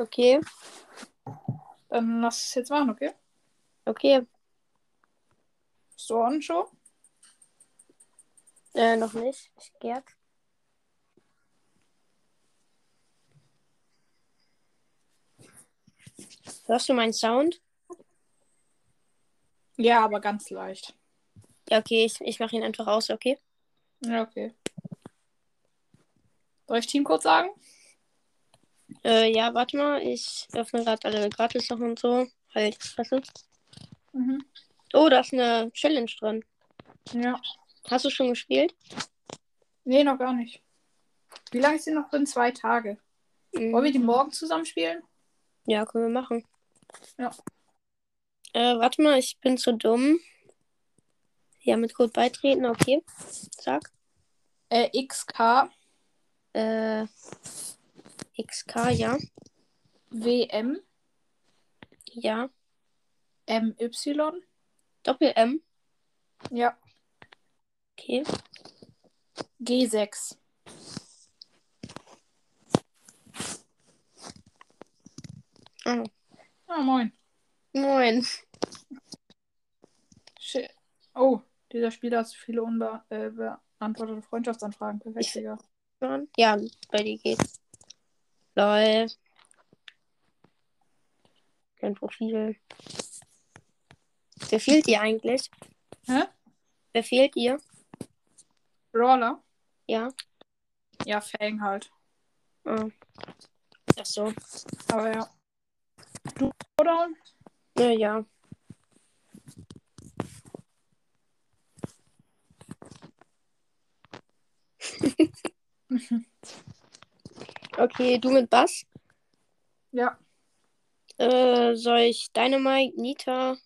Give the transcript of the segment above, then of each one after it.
Okay, Dann lass es jetzt machen, okay? okay. Bist du on schon? Äh, noch nicht. Ich gerd. Hörst du meinen Sound? Ja, aber ganz leicht. Ja, okay, ich, ich mache ihn einfach aus, okay? Ja, okay. Soll ich Teamcode sagen? Äh, ja, warte mal, ich öffne gerade alle Gratis-Sachen und so. Halt, weißt du? Mhm. Oh, da ist eine Challenge drin. Ja. Hast du schon gespielt? Nee, noch gar nicht. Wie lange ist sie noch drin? Zwei Tage. Mhm. Wollen wir die morgen zusammen spielen? Ja, können wir machen. Ja. Äh, warte mal, ich bin zu dumm. Ja, mit Code beitreten, okay. Sag. Äh, XK Äh, XK, ja. WM Ja. MY. Doppel M. Ja. Okay. G6. Ah. Ah, moin. Moin. Shit. Oh, dieser Spieler hat viele unbeantwortete Freundschaftsanfragen. Perfekt, Digga. Ja, bei dir geht's. Lol. Dein Profil. Wer fehlt dir eigentlich? Hä? Wer fehlt dir? Brawler? Ja. Ja, Fang halt. Ah. Ach so. Aber ja. Du, oder? Ja, ja. Okay, du mit Bass. ja. Äh, soll ich Dynamite, Nita,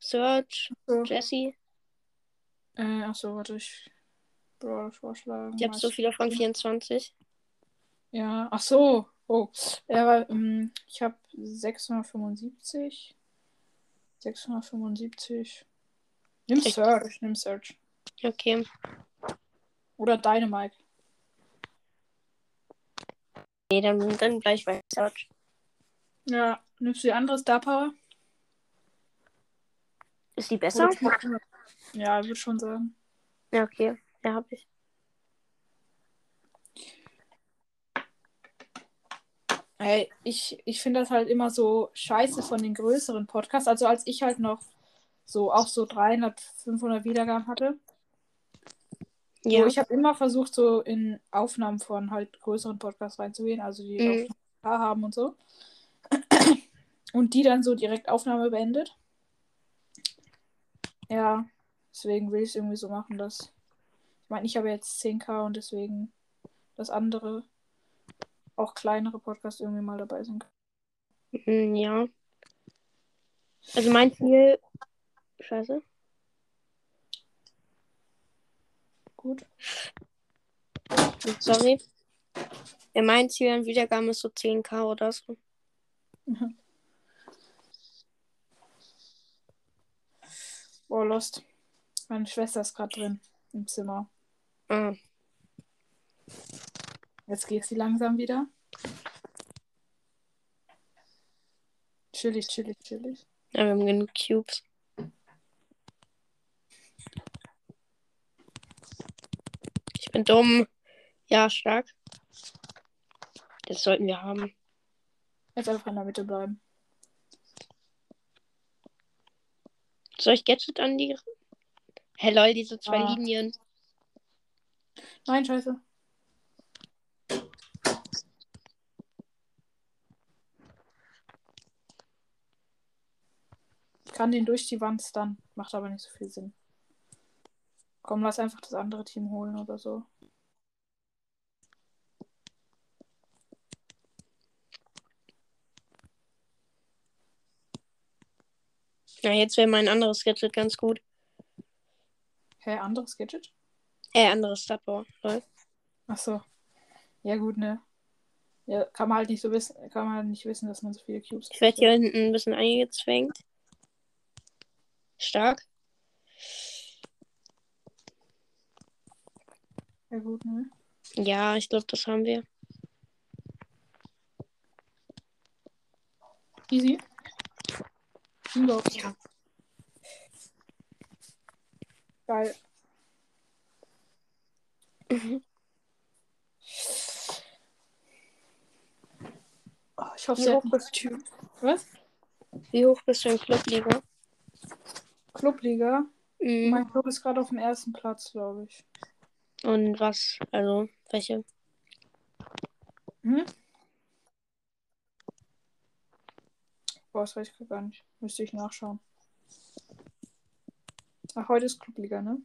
Search, So. Jessie? Äh, achso, warte, ich. Brawler vorschlagen. Ich habe so viele von 24. Ja, ach so. Oh. Ja, weil, ähm, ich habe 675. 675. Nimm Search, nimm Search. Okay. Oder Dynamite. Nee, dann, dann gleich bei Search. Ja, nimmst du die andere Star Power? Ist die besser? Ja, ich würde schon sagen. Ja, okay. Ja, hab ich. Ey, ich, ich finde das halt immer so scheiße von den größeren Podcasts. Also als ich halt noch so auch so 300, 500 Wiedergaben hatte. Ja. So, ich habe immer versucht, so in Aufnahmen von halt größeren Podcasts reinzugehen, also die Mhm. ein paar haben und so. Und die dann so direkt Aufnahme beendet. Ja, deswegen will ich es irgendwie so machen, dass. Ich meine, ich habe jetzt 10k und deswegen, dass andere, auch kleinere Podcasts irgendwie mal dabei sind. Mm, ja. Also mein Ziel. Scheiße. Gut. Sorry. Mein Ziel an Wiedergaben ist so 10k oder so. Boah, Lost. Meine Schwester ist gerade drin im Zimmer. Ah. Jetzt geht sie langsam wieder. Chillig, chillig, chillig. Ja, wir haben genug Cubes. Bin dumm. Ja, stark. Das sollten wir haben. Jetzt einfach in der Mitte bleiben. Soll ich Gadget an die. Hey lol, diese zwei Ah. Linien. Nein, scheiße. Ich kann den durch die Wand stunnen. Macht aber nicht so viel Sinn. Komm, lass einfach das andere Team holen oder so. Ja, jetzt wäre mein anderes Gadget ganz gut. Hä, anderes Gadget? Äh, anderes Stadtbau. Ach so. Ja, gut, ne? Ja, kann man halt nicht so wissen, kann man halt nicht wissen, dass man so viele Cubes Ich werde hier hinten ein bisschen eingezwängt. Stark. Ja, gut, ne? Ja, ich glaube, das haben wir. Easy. Unglaublich. Ja. Geil. Mhm. Oh, ich hoffe, Wie hoch bist du? Was? Wie hoch bist du in Clubliga? Clubliga. Mhm. Mein Club ist gerade auf dem ersten Platz, glaube ich. Und was? Also, welche? Hm? Boah, das weiß ich gar nicht. Müsste ich nachschauen. Ach, heute ist Clubliga, ne?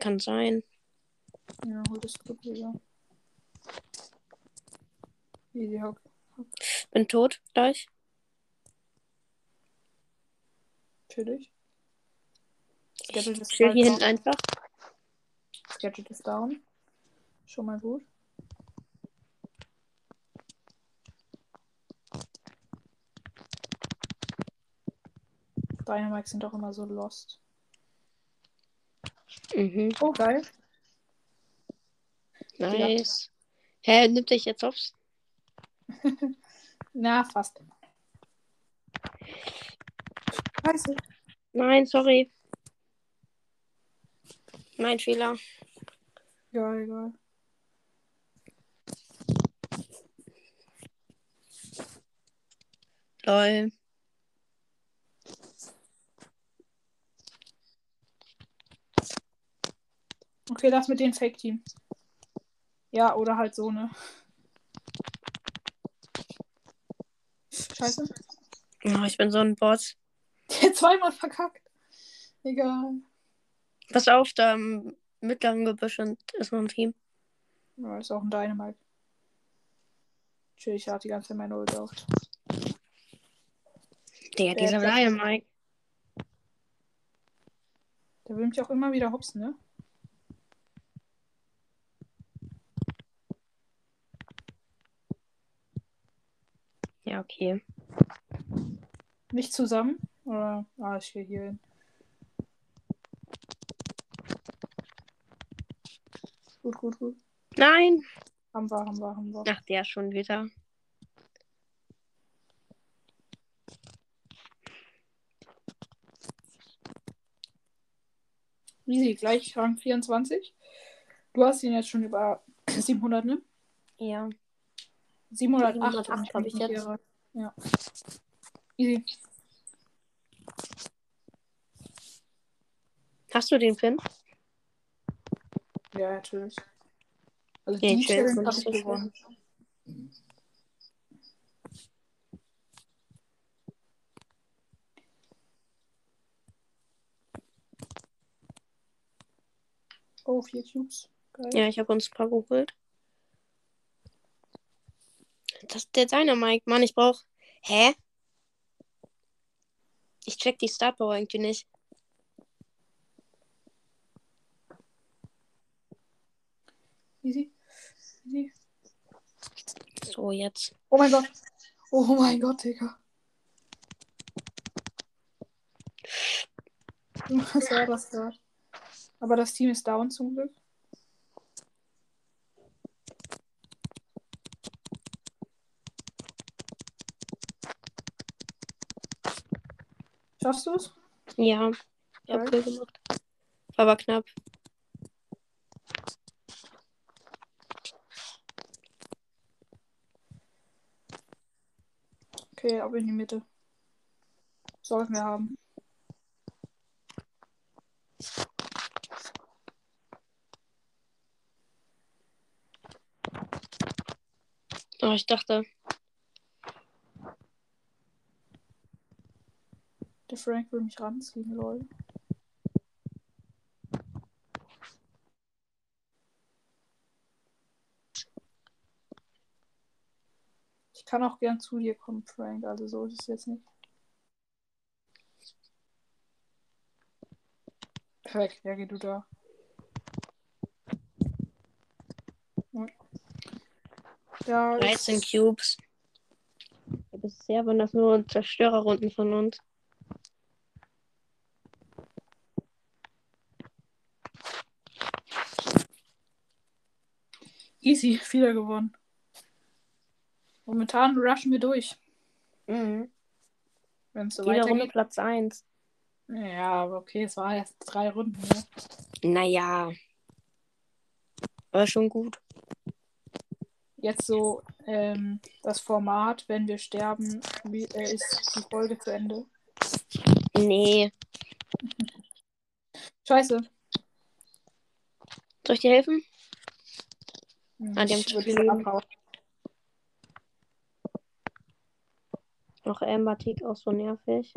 Kann sein. Ja, heute ist Clubliga. Easy Hock. Bin tot gleich. Natürlich. Gadget ist chill hier hinten einfach. Das Gadget ist down. Schon mal gut. Dynamics sind auch immer so lost. Mhm. Oh, geil. Nice. Hä, nimmt dich jetzt aufs? Na, fast. Scheiße. Nein, sorry. Mein Fehler. Ja, egal. Lol. Okay, das mit dem Fake-Team. Ja, oder halt so, ne? Scheiße. Oh, ich bin so ein Boss. Der hat zweimal verkackt. Egal. Pass auf, da im mittleren Gebüsch und ist noch ein Team. Ja, ist auch ein Dynamite. Chill, ich hatte die ganze Zeit meine Ult auf. Digga, Der dieser hat- Dynamite. Der will mich auch immer wieder hopsen, ne? Ja, okay. Nicht zusammen? Oder? Ah, ich gehe hier hin. Gut, gut, gut. Nein! Haben wir, haben wir, haben wir. Ach, der schon wieder. Easy, gleich Rang 24. Du hast ihn jetzt schon über 700, ne? Ja. 708, 708 wenn ich jetzt. irre. Ja. Easy. Hast du den Pin? Ja, natürlich. Also die jetzt Challenge habe ich gewonnen. Oh, vier Cubes. Geil. Ja, ich habe uns ein paar geholt. Das ist der Dynamite. Mann, ich brauch. Hä? Ich check die Startpower irgendwie nicht. Easy. Easy. So, jetzt. Oh mein Gott. Oh mein Gott, Digga. Was war das da? Aber das Team ist down zum Glück. Schaffst du es? Ja. Ich hab. Kill gemacht. Aber knapp. Okay, ab in die Mitte. Sollten wir haben. Oh, ich dachte. Der Frank will mich ranziehen, lol. Kann auch gern zu dir kommen, Frank. Also so ist es jetzt nicht. Perfekt, ja, geh du da. Da 13 ist, Cubes. Bisher waren das nur Zerstörerrunden von uns. easy, wieder gewonnen. Momentan rushen wir durch. Mhm. Wenn es so Jede Runde. Platz 1. Ja, aber okay, es war erst drei Runden. Ne? Naja. Aber schon gut. Jetzt so ähm, das Format, wenn wir sterben, wie, äh, ist die Folge zu Ende. Nee. Scheiße. Soll ich dir helfen? Ah, die haben zu viel jetzt Leben. abhauen. Noch Amber Tick auch so nervig.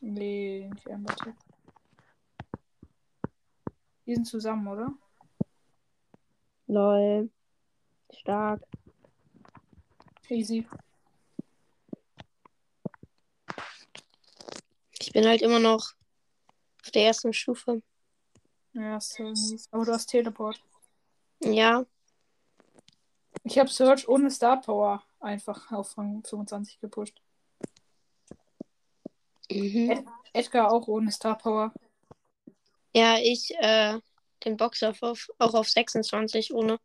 Nee, nicht Amber Tick. Die sind zusammen, oder? Lol. Stark. Easy. Ich bin halt immer noch auf der ersten Stufe. Ja, ist so mies. Aber du hast Teleport. Ja. Ich habe Search ohne Star Power einfach auf Rang 25 gepusht. Mhm. Ed Edgar auch ohne Star Power. Ja, ich, äh, den Boxer auf, auch auf 26 ohne.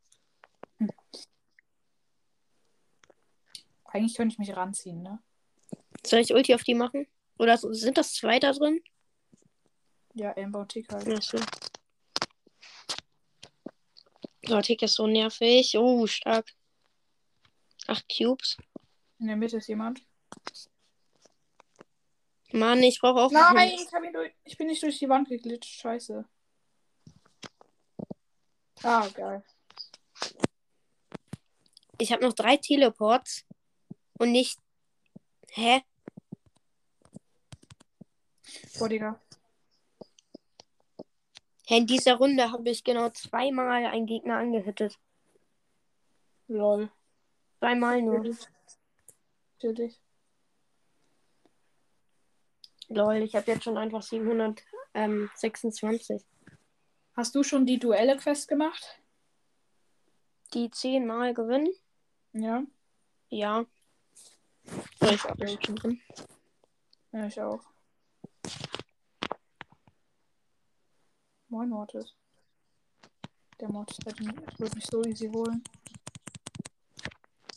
Eigentlich könnte ich mich ranziehen, ne? Soll ich Ulti auf die machen? Oder sind das zwei da drin? Ja, Amber und Tick halt. Ja, so. So, Tick ist so nervig. Oh, stark. Acht Cubes. In der Mitte ist jemand. Mann, ich brauche auch. Nein, ich, durch, ich bin nicht durch die Wand geglitscht. Scheiße. Ah, geil. Ich habe noch drei Teleports. Und nicht. Hä? Boah, Digga. In dieser Runde habe ich genau zweimal einen Gegner angehittet. Lol. Zweimal nur. Natürlich. Lol, ich habe jetzt schon einfach 726. Hast du schon die Duelle-Quest gemacht? Die zehnmal gewinnen? Ja. Ja. Ich drin. Ja, ich auch. Moin, Mortis. Der Mortis wird mich, so easy holen.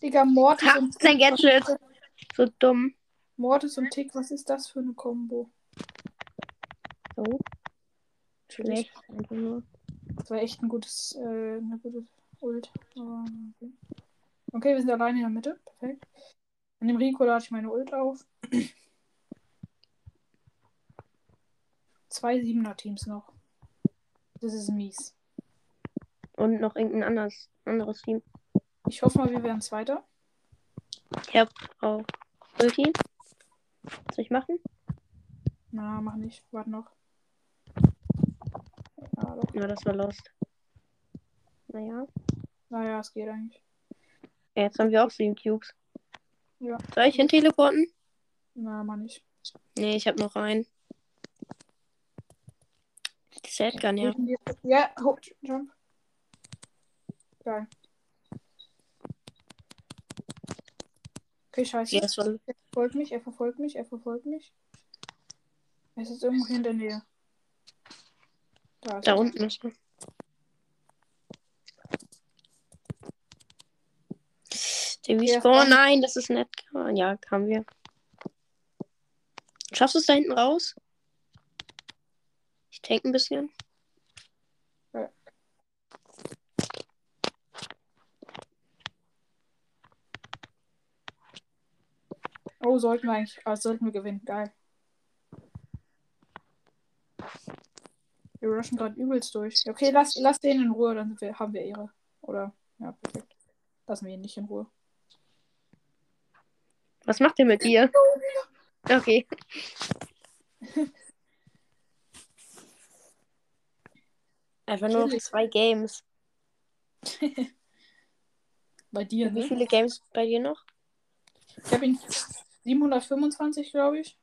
Digga, Mortis Ha, und sein Gadget. So dumm. Mortis und Tick, was ist das für eine Kombo? So, schlecht. Das war echt ein gutes, äh, eine gute Ult. Aber, okay. okay, wir sind alleine in der Mitte. Perfekt. An dem Rico lade ich meine Ult auf. Zwei Siebener-Teams noch. Das ist mies. Und noch irgendein anderes, anderes Team. Ich hoffe mal, wir werden Zweiter. Ich hab auch Ulti. Soll ich machen? Na, mach nicht. Warte noch. Ja, doch. Ja, das war lost. Naja. Naja, es geht eigentlich. Ja, jetzt haben wir auch sieben Cubes. Ja. Soll ich hin teleporten? Na, mach nicht. Nee, ich hab noch einen. Setgun, ja. Ja, jump. Geil. Okay, scheiße. War, Er verfolgt mich, er verfolgt mich, er verfolgt mich. Er ist jetzt irgendwo in der Nähe. Da, da unten ist er. Der Respawn, voll. nein, das ist nett. Ja, haben wir. Schaffst du es da hinten raus? Tank ein bisschen. Oh, sollten wir eigentlich, ah, sollten wir gewinnen. Geil. Wir rushen gerade übelst durch. Okay, lass, lass den in Ruhe, dann wir, haben wir Ehre. Oder, ja, perfekt. Lassen wir ihn nicht in Ruhe. Was macht der mit dir? Okay. Einfach nur noch zwei Games. Bei dir, Wie ne? viele Games bei dir noch? Ich habe ihn 725, glaube ich.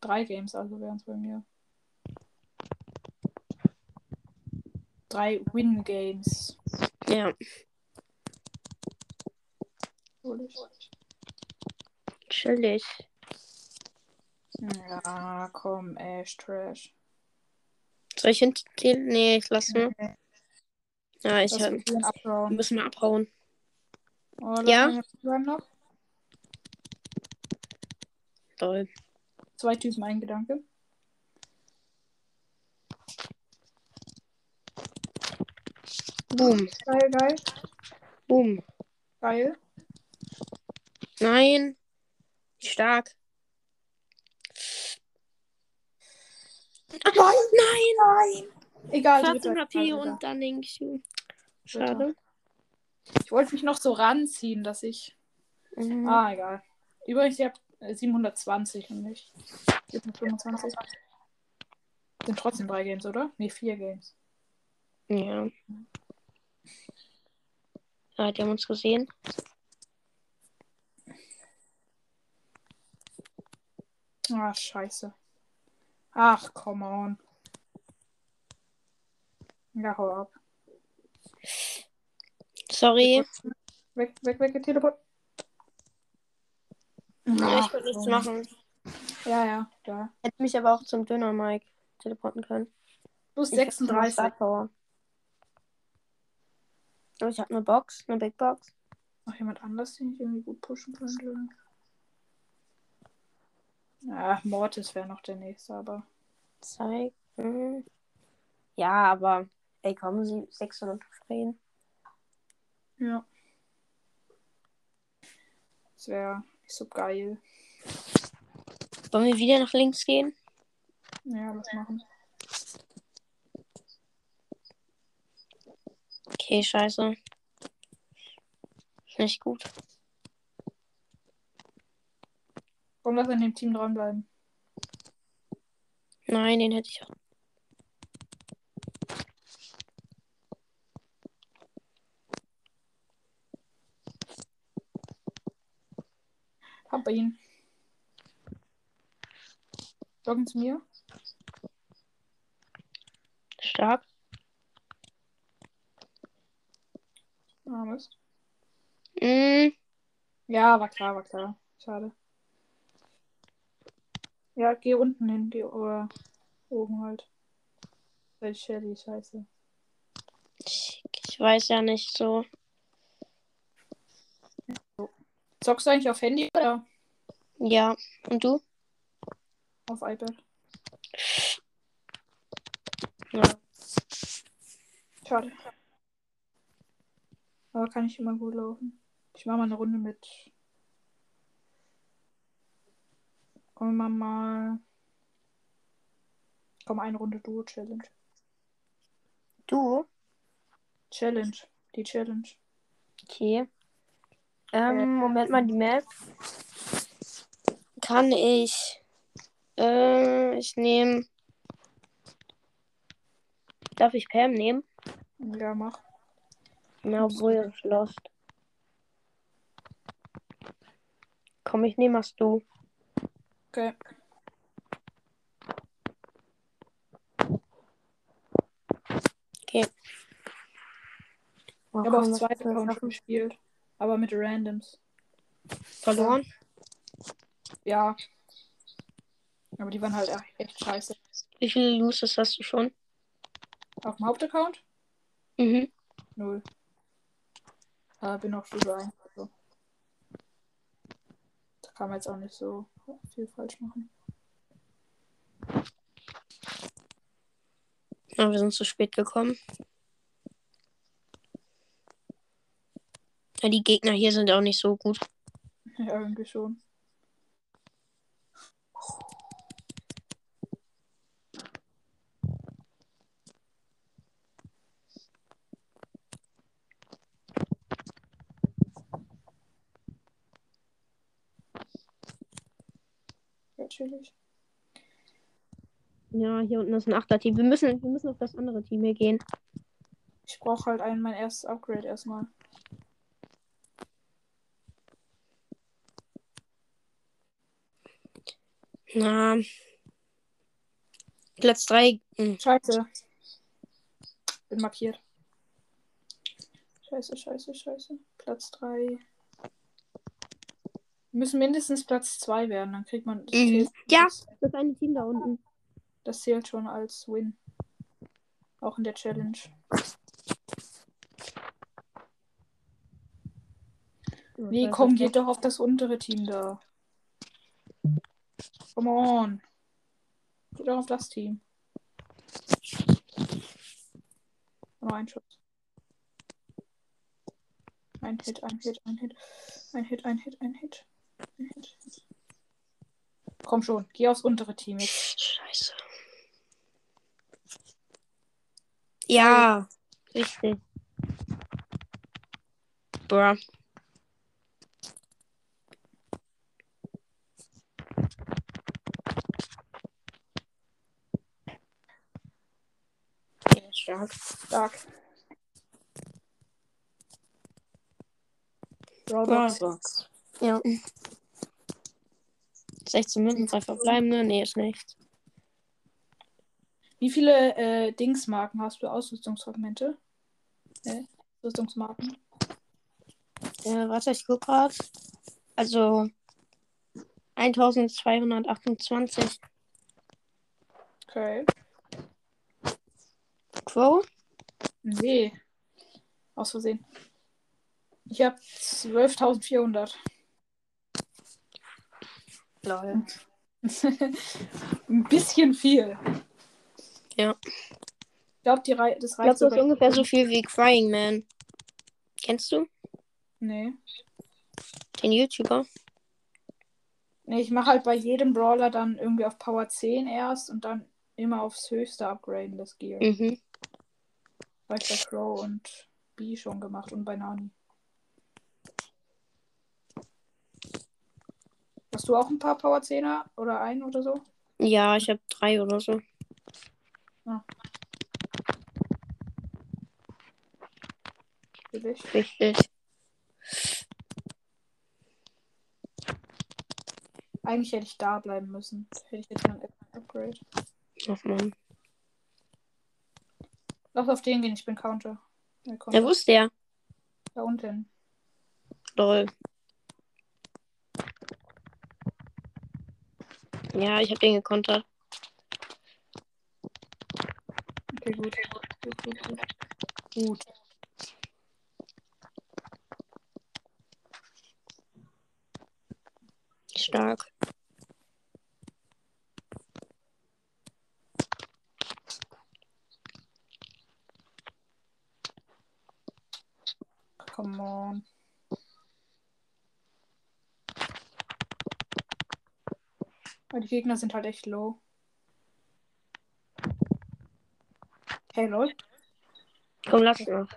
Drei Games also wären es bei mir. Drei Win-Games. Ja, chillig. Ja, komm, Ash, Trash. Soll ich hinter dir? Nee, ich lasse nur. Ja, ich hab, abhauen. müssen mal abhauen. Oh, Ja? noch. Toll. Zwei Typen, ein Gedanke. Boom. Geil, geil, Boom. geil. Nein. Stark. Nein, Nein. nein. Egal, 14 dritter, HP und dann denke ich. Schade. Ich wollte mich noch so ranziehen, dass ich. Mhm. Ah, egal. Übrigens, ihr habt äh, 720 und nicht 725. Sind trotzdem drei Games, oder? Ne, vier Games. Ja. Ja, die haben uns gesehen. Ah, scheiße. Ach, come on. Ja, hau ab. Sorry. Weg, weg, weg, Teleport. Ja, ich konnte nichts machen. Ja, ja, ja. Hätte mich aber auch zum Döner Mike teleporten können. Plus Ich hab nur 36. Star Power. Oh, ich habe eine Box, eine Big Box. Noch jemand anders, den ich irgendwie gut pushen könnte? Ja, Mortis wäre noch der nächste, aber. Zeig. Mhm. Ja, aber ey, kommen Sie 600 Trophäen. Ja. Das wäre nicht so geil. Wollen wir wieder nach links gehen? Ja, was machen? Okay, scheiße. Nicht gut. Komm, lass in dem Team dranbleiben. Nein, den hätte ich auch. Hab bei ihn. Joggen zu mir. Stark. Ah, was? Mhm. Ja, war klar, war klar. Schade. Ja, geh unten hin, geh oder oben halt. Weil Shelly, scheiße. Ich, ich weiß ja nicht so. Zockst du eigentlich auf Handy oder Ja. Und du? auf iPad? Ja. Schade. Aber kann ich immer gut laufen. Ich mache mal eine Runde mit. Kommen wir mal. Komm, eine Runde Duo Challenge. Du? Challenge. Die Challenge. Okay. Ähm, Moment mal, die Map. Kann ich. Äh, ich nehme. Darf ich Pam nehmen? Ja, mach. Ja, obwohl es ist lost. Komm, ich nehme was du. Okay. Okay. Ich habe auf komm, was zwei ist das? Accounts gespielt. Aber mit Randoms. verloren. Ja. Aber die waren halt echt- scheiße. Wie viele Loses hast du schon? Auf dem Hauptaccount? Mhm. Null. Äh, bin auf Stufe 1. Also. Da man jetzt auch nicht so viel falsch machen. Ja, wir sind zu spät gekommen. Ja, die Gegner hier sind auch nicht so gut. Ja, irgendwie schon. Ja, chillig. Ja, hier unten ist ein Achterteam. Wir müssen, wir müssen auf das andere Team hier gehen. Ich brauche halt einen, mein erstes Upgrade erstmal. Na. Platz hm, 3. Scheiße. Bin markiert. Scheiße, scheiße, scheiße. Platz 3. Müssen mindestens Platz 2 werden, dann kriegt man. Mhm. Ja, das eine Team da unten. Das zählt schon als Win. Auch in der Challenge. Nee, komm, geht doch auf das untere Team da. Come on. Geht doch auf das Team. Noch ein Schuss. Ein Hit, ein Hit, ein Hit. Ein Hit, ein Hit, ein Hit. Komm schon, geh aufs untere Team jetzt. Scheiße. Ja, richtig. Bruh. Stark. Stark. Brawlbox. Ja. 16 Minuten, drei verbleibende. Nee, ist nicht. Wie viele äh, Dingsmarken hast du? Ausrüstungsfragmente? Äh, Rüstungsmarken? Äh, warte, ich guck grad. Also 1228. Okay. Crow? Nee. Aus Versehen. Ich habe 12.400. Lol. Ein bisschen viel. Ja. Ich glaube, die Rei das Ich glaube, reicht das ist ungefähr so viel wie Crying Man. Kennst du Nee. den YouTuber? Nee, ich mache halt bei jedem Brawler dann irgendwie auf Power 10 erst und dann immer aufs höchste upgraden, das Gear. Mhm. Habe ich bei Crow und B schon gemacht und bei Nani. Hast du auch ein paar Power 10er oder ein oder so? Ja, ich habe drei oder so. Für dich? Richtig. Eigentlich hätte ich da bleiben müssen. Hätte ich jetzt mal ein Upgrade. Ach man. Lass auf den gehen, ich bin Counter. Ja, komm, Ja, da unten. Lol. Ja, ich habe den gekontert. Okay, gut. Gut, gut, gut. Gut. Stark. Come on. Aber die Gegner sind halt echt low. Hey, lol. Komm, lass noch.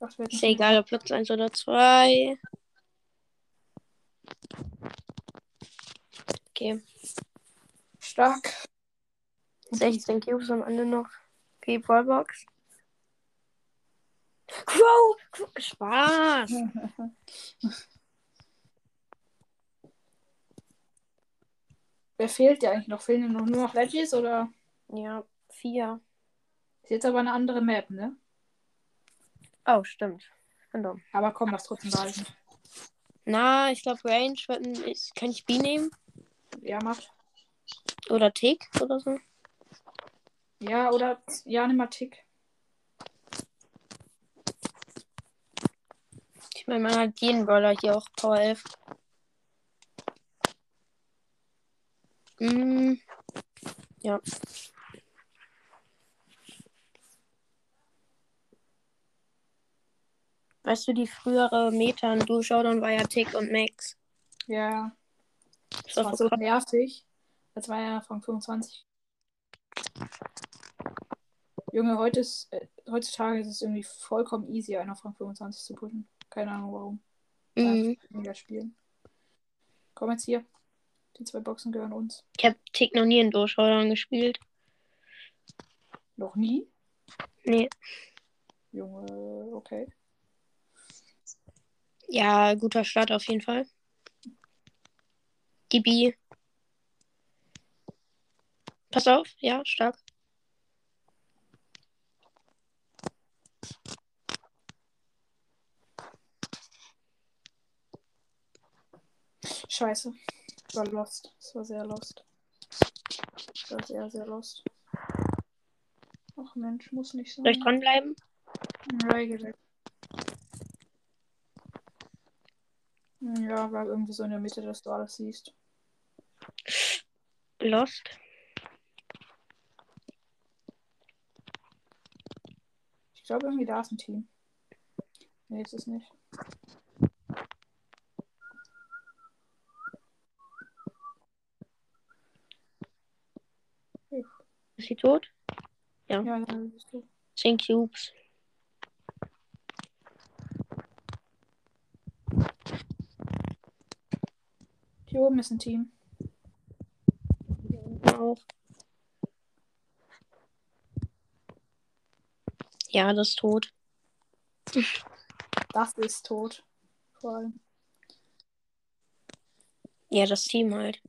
Das wird Ist egal, ob Platz 1 oder 2. Okay. stark. 16 Cubes am Ende noch. Okay, Ballbox. Crow! Crow! Spaß! Wer fehlt dir eigentlich noch? Fehlen dir noch nur noch Legis oder? Ja, 4. Ist jetzt aber eine andere Map, ne? Oh, stimmt. Dumm. Aber komm, lass trotzdem behalten. Na, ich glaube, Range wird ein, kann ich B nehmen? Ja, mach. Oder Tick oder so? Ja, oder ja, nimm mal Tick. Ich meine, man hat jeden Brawler hier auch Power 11. Mm, ja. Weißt du, die frühere Meta in Duo Showdown war ja Tick und Max. Ja. Das war so krass. nervig. Das war ja von 25. Junge, heute ist, äh, heutzutage ist es irgendwie vollkommen easy, einer von 25 zu pushen. Keine Ahnung warum. Mhm. Mega spielen. Komm jetzt hier. Die zwei Boxen gehören uns. Ich habe Tick noch nie in Showdown gespielt. Noch nie? Nee. Junge, okay. Ja, guter Start auf jeden Fall. Die B. Pass auf, ja, stark. Scheiße. Ich war lost. Es war sehr lost. Ich war sehr, sehr lost. Ach Mensch, muss nicht sein. Soll ich dranbleiben? Ja, geh weg. Ja, war irgendwie so in der Mitte, dass du alles siehst. Lost. Ich glaube irgendwie da ist ein Team. Nee, ist es nicht. Ist sie tot? Ja, ja, bist du. 10 Cubes. Hier oben ist ein Team. Hier unten auch. Ja, das ist tot. Das ist tot. Vor allem. Ja, das Team halt.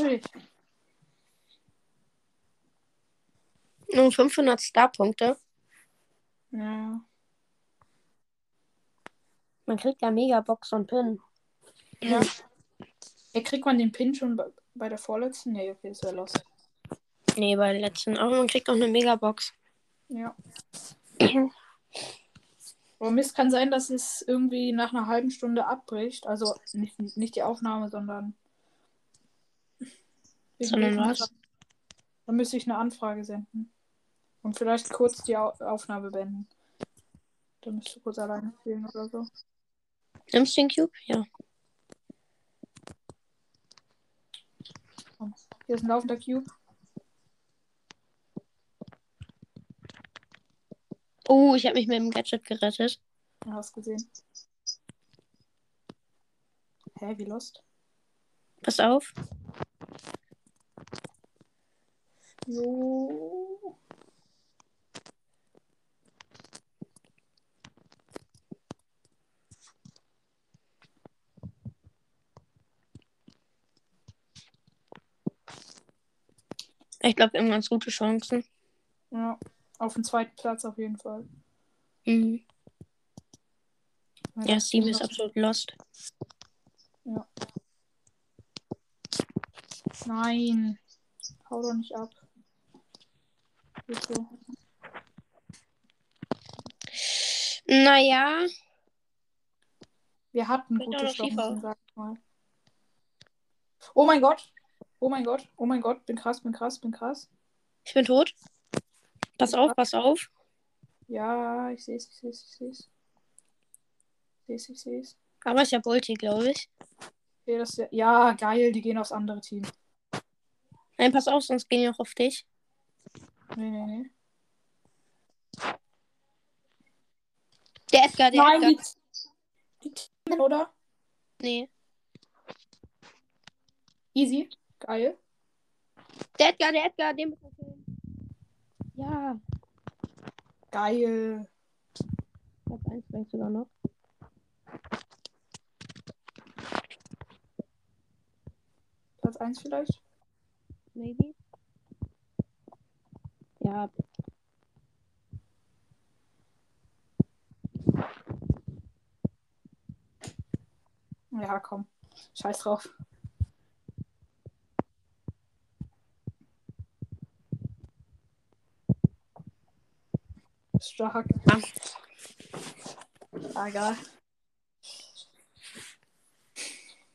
Natürlich. Nur 500 Star-Punkte. Ja. Man kriegt ja Megabox und Pin. ja. Ja, kriegt man den Pin schon bei, bei der vorletzten? Nee, okay, das wäre los. Nee, bei der letzten. Aber man kriegt auch eine Megabox. Ja. Aber Mist kann sein, dass es irgendwie nach einer halben Stunde abbricht. Also nicht, nicht die Aufnahme, sondern. Sondern was? Dann müsste ich eine Anfrage senden. Und vielleicht kurz die Au Aufnahme beenden. Dann müsst du kurz alleine spielen oder so. Nimmst du den Cube? Ja. Hier ist ein laufender Cube. Oh, ich habe mich mit dem Gadget gerettet. Du hast gesehen. Hä, wie lost? Pass auf. Jo. Ich glaube, wir haben ganz gute Chancen. Ja. Auf dem zweiten Platz auf jeden Fall. Mhm. Ja, Steam Team ist absolut lost. Nein. Hau doch nicht ab. Bitte. Naja, Wir hatten gute Chancen, sag ich mal. Oh mein Gott. Oh mein Gott. Oh mein Gott. Bin krass, bin krass, bin krass. ich bin tot. Pass auf, pass auf. Ja, ich seh's, ich seh's, ich seh's. Ich seh's, ich seh's. Aber ich habe Ulti, glaube ich. Okay, das ist ja, ja, geil, die gehen aufs andere Team. Nein, pass auf, sonst gehen die auch auf dich. Nee, nee, nee. Der Edgar, der Nein, Edgar. die, die oder? Nee. Easy. Geil. Der Edgar, der Edgar, den müssen wir killen. Ja. Geil. Platz 1 vielleicht sogar noch. Platz 1 vielleicht? Maybe. Ja, Ja, komm. Scheiß drauf. Stark. Ah, egal.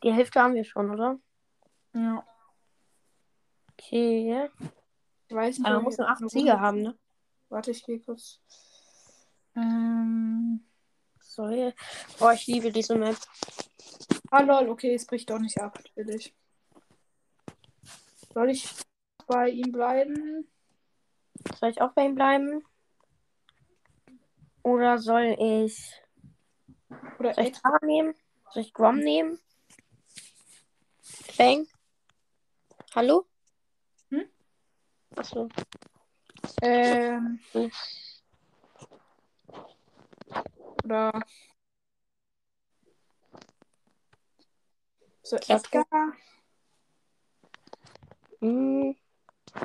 die Hälfte haben wir schon, oder? Ja. Okay. Ich weiß nicht, Aber man muss nur jetzt 8 eine Siege haben, ne? Warte, ich gehe kurz. Ähm. Sorry. Oh, ich liebe diese Map. Ah, lol, okay, es bricht doch nicht ab, will ich. Soll ich bei ihm bleiben? Soll ich auch bei ihm bleiben? Oder soll ich. Oder Soll ich? Tara nehmen? Soll ich Grom nehmen? Bang? Hallo? Achso. Ähm. Hm. Oder. So. Edgar. Hm.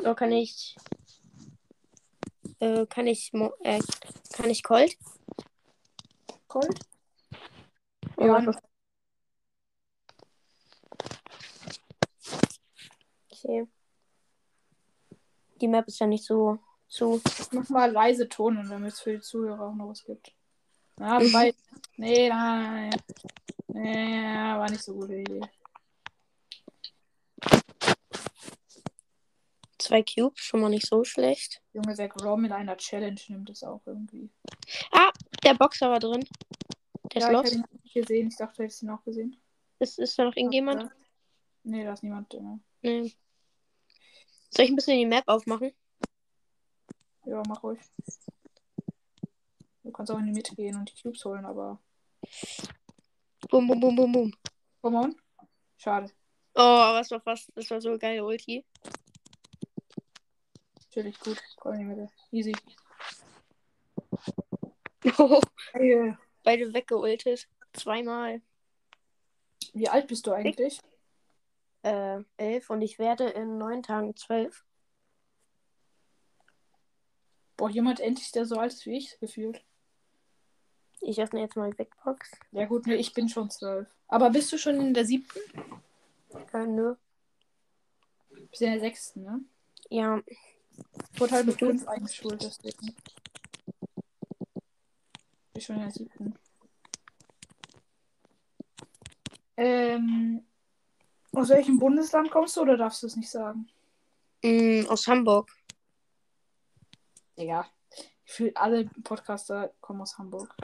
So kann ich. Äh, kann ich. Mo äh, kann ich Colt? Colt? Oder Ja. Okay. Die Map ist ja nicht so so. Ich mach mal leise Ton, damit es für die Zuhörer auch noch was gibt. Ja, wobei. nee, nein. Nee, war nicht so gute Idee. Zwei Cubes, schon mal nicht so schlecht. Junge, wer Grom in einer Challenge nimmt, ist auch irgendwie. Ah, der Boxer war drin. Der ja, ist ich los. hab ihn nicht gesehen. Ich dachte, du hättest ihn auch gesehen. Ist, ist da noch irgendjemand? Nee, da ist niemand drin. Nee. Soll ich ein bisschen die Map aufmachen? Ja, mach ruhig. Du kannst auch in die Mitte gehen und die Cubes holen, aber. Bum, bum, bum, bum, bum. Come on. Schade. Oh, aber es war fast, das war so geil, Ulti. Natürlich gut. Komm in die Mitte. Easy. Geil. Beide weggeultet. Zweimal. Wie alt bist du eigentlich? Äh, elf und ich werde in neun Tagen zwölf. Boah, jemand endlich, der so alt ist wie ich, gefühlt. Ich öffne jetzt mal die Backbox. Ja gut, nee, ich bin schon zwölf. Aber bist du schon in der siebten? Äh, nö. Bist in der sechsten, ne? Ja, wurde halt mit fünf eingeschult, deswegen. Bin schon in der siebten. Ähm, aus welchem Bundesland kommst du oder darfst du es nicht sagen? mh, aus Hamburg. Digga. Ich fühle, alle Podcaster kommen aus Hamburg.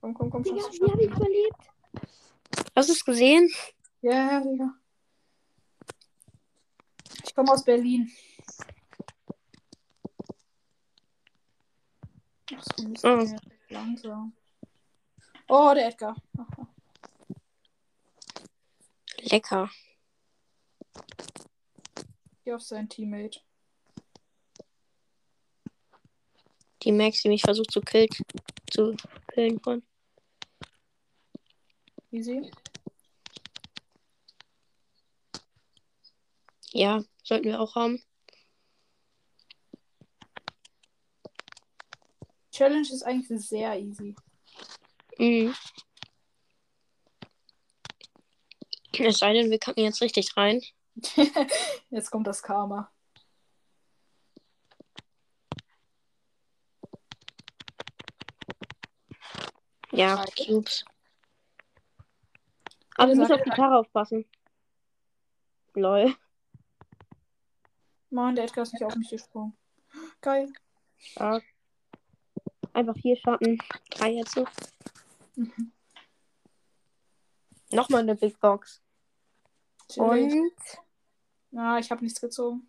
Komm, komm, komm, Schatz. hab ich überlebt? Hast du es gesehen? Ja, ja, Digga. Ich komme aus Berlin. Ach so, Oh. Digga, langsam. Oh, der Edgar. Aha. Lecker. Hier auf sein Teammate. Die Max, die mich versucht zu killen. Zu killen von. Easy. Ja, sollten wir auch haben. Challenge ist eigentlich sehr easy. Mhm. Es sei denn, wir kacken jetzt richtig rein. Jetzt kommt das Karma. Ja. Cubes. Aber wir müssen auf die Tara aufpassen. Lol. Mann, der Edgar ist nicht auf mich gesprungen. Geil. Stark. Einfach vier Schatten. Drei jetzt noch. Mhm. Nochmal eine Big Box. Chillig. Und. Ja, ich habe nichts gezogen.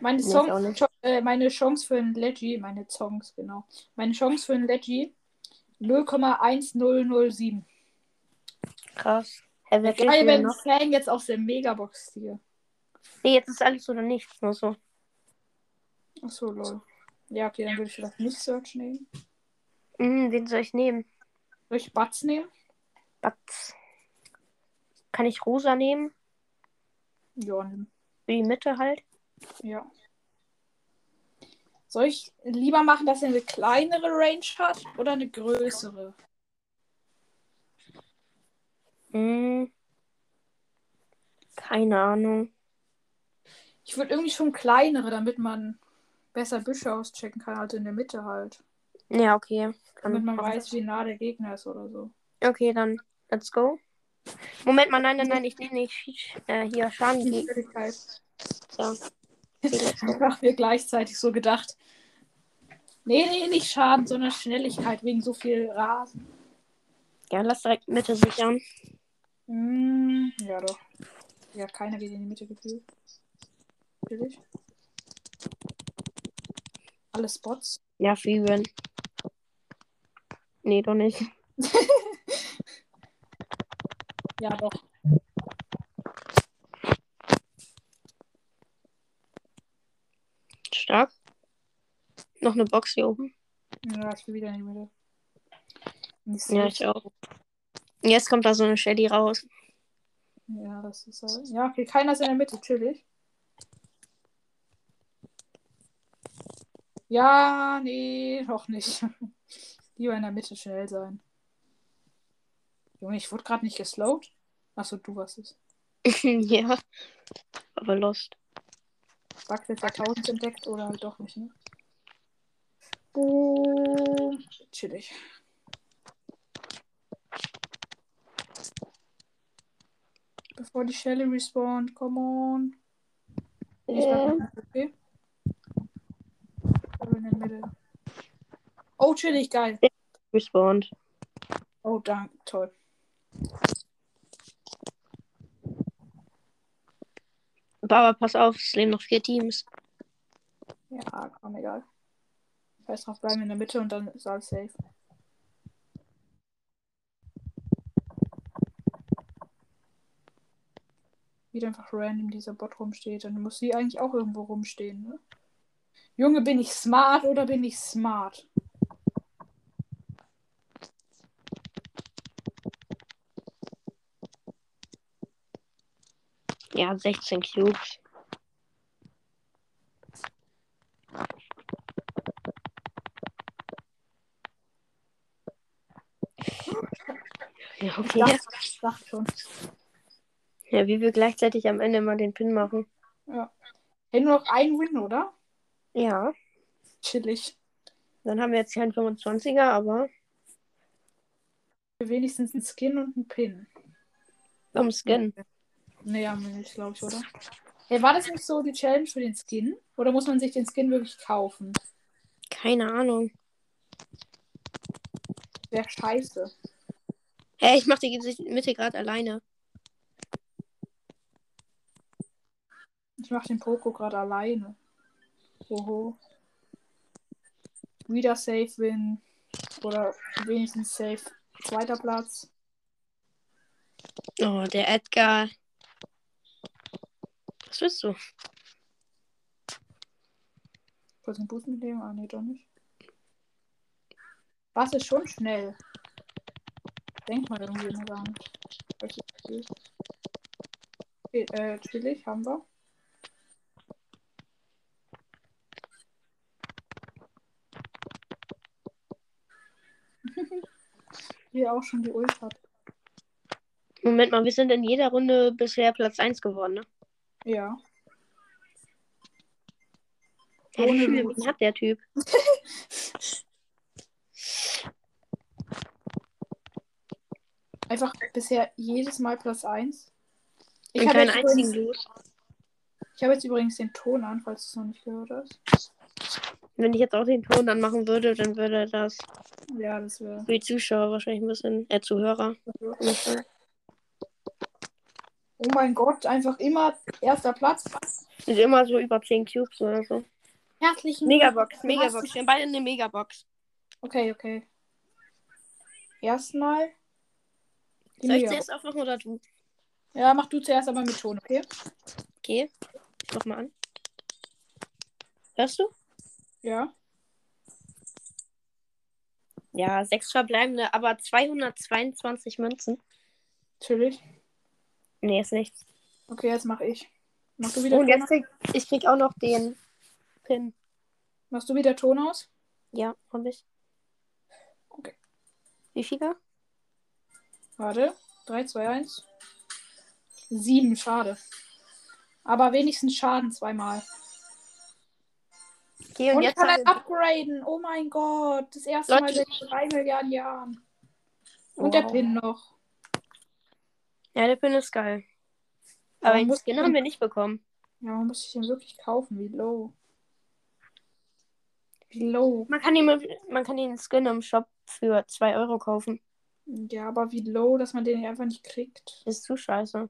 Meine, Song, äh, meine Chance für ein Leggy, meine Songs, genau. Meine Chance für ein Leggy 0,1007. Krass. Hä, wer Geil, wenn noch? Fang jetzt aus der Megabox hier. Nee, jetzt ist alles oder nichts. Nur so. Achso, lol. Ja, okay, dann würde ich vielleicht nicht Search nehmen. Mhm, wen soll ich nehmen? Soll ich Batz nehmen? Batz. Kann ich Rosa nehmen? Ja, nimm. Die Mitte halt. Ja. Soll ich lieber machen, dass er eine kleinere Range hat oder eine größere? Hm. Keine Ahnung. Ich würde irgendwie schon kleinere, damit man besser Büsche auschecken kann, also in der Mitte halt. Ja, okay. Damit man weiß, wie nah der Gegner ist oder so. Okay, dann let's go. Moment mal, nein, nein, nein, ich nehme nicht äh, hier Schaden. Go. Haben wir gleichzeitig so gedacht. Nee, nee, nicht Schaden, sondern Schnelligkeit wegen so viel Rasen. Ja, lass direkt Mitte sichern. Hm, ja, doch. Ja, keiner geht in die Mitte gefühlt. Natürlich. Alle Spots. Ja, ihn. Nee, doch nicht. Ja, doch. Stark. Noch eine Box hier oben. Ja, ich will wieder in die Mitte. Nicht Ja, ich auch. Jetzt kommt da so eine Shelly raus. Ja, das ist so. Ja, okay, keiner ist in der Mitte, chillig. Ja, nee, noch nicht. Lieber in der Mitte schnell sein. Junge, ich wurde gerade nicht geslowt. Achso, du warst es. ja. Aber lost. Bugs der 2000 entdeckt oder halt doch nicht, ne? Oh, chillig. Bevor die Shelly respawnt, come on. Ich das, okay. Aber in der Mitte. Oh, chillig, geil. Respawned. Oh, dank, toll. Aber pass auf, es leben noch vier Teams. Ja, komm, egal. Scheiß drauf, bleiben in der Mitte und dann ist alles safe. Wieder einfach random dieser Bot rumsteht. Dann muss sie eigentlich auch irgendwo rumstehen, ne? Junge, bin ich smart oder bin ich smart? Ja, 16 Cubes. Ja, okay. ich dachte schon. Ja, wie wir gleichzeitig am Ende mal den Pin machen. Hey, nur noch ein Win, oder? Ja, Chillig. dann haben wir jetzt keinen 25er, aber Wenigstens ein Skin und ein Pin. am Skin. Nee, haben wir nicht, glaube ich, oder? Hey, war das nicht so die Challenge für den Skin? Oder muss man sich den Skin wirklich kaufen? Keine Ahnung. Wäre scheiße. Hey, ich mach die Mitte gerade alleine. Ich mache den Poco gerade alleine. Oho. Wieder Safe Win. Oder wenigstens Safe zweiter Platz. Oh, der Edgar. Was willst du? Kurz den Boost mitnehmen? Ah, nee, doch nicht. Was ist schon schnell? Denkt man irgendwie immer gar nicht. Okay, äh, chillig, haben wir. Hier auch schon die Ult hat. Moment mal, wir sind in jeder Runde bisher Platz 1 geworden, ne? Ja. Ja, wie viele. Win hat der Typ? Einfach bisher jedes Mal Platz 1. Ich Und habe jetzt, übrigens- ich habe jetzt übrigens den Ton an, falls du es noch nicht gehört hast. Wenn ich jetzt auch den Ton dann machen würde, dann würde das Ja, das wäre. für die Zuschauer wahrscheinlich ein bisschen, äh, Zuhörer. Oh mein Gott, einfach immer erster Platz. Sind immer so über 10 Cubes oder so. Herzlichen Megabox, Glückwunsch. Megabox. Wir haben beide eine Megabox. Okay, okay. Erstmal. Soll ich Megabox. zuerst aufmachen oder du? Ja, mach du zuerst aber mit Ton, okay? Okay. Ich mach mal an. Hörst du? Ja. Ja, sechs verbleibende, aber 222 Münzen. Natürlich. Nee, ist nichts. Okay, jetzt mach ich. Mach du wieder Und Ton jetzt krieg ich krieg auch noch den Pin. Machst du wieder Ton aus? Ja, hab ich. Okay. Wie viele? Warte. 3, 2, 1. 7, schade. Aber wenigstens Schaden zweimal. Okay, und, Und, jetzt kann ein upgraden. Oh mein Gott. Das erste Leute. Mal seit 3 Milliarden Jahren. Und der Wow. Pin noch. Ja, der Pin ist geil. Aber den Skin haben wir nicht bekommen. Ja, man muss sich den wirklich kaufen. Wie low. Wie low. Man kann, ihn, man kann den Skin im Shop für 2 Euro kaufen. Ja, aber wie low, dass man den einfach nicht kriegt. Ist zu scheiße.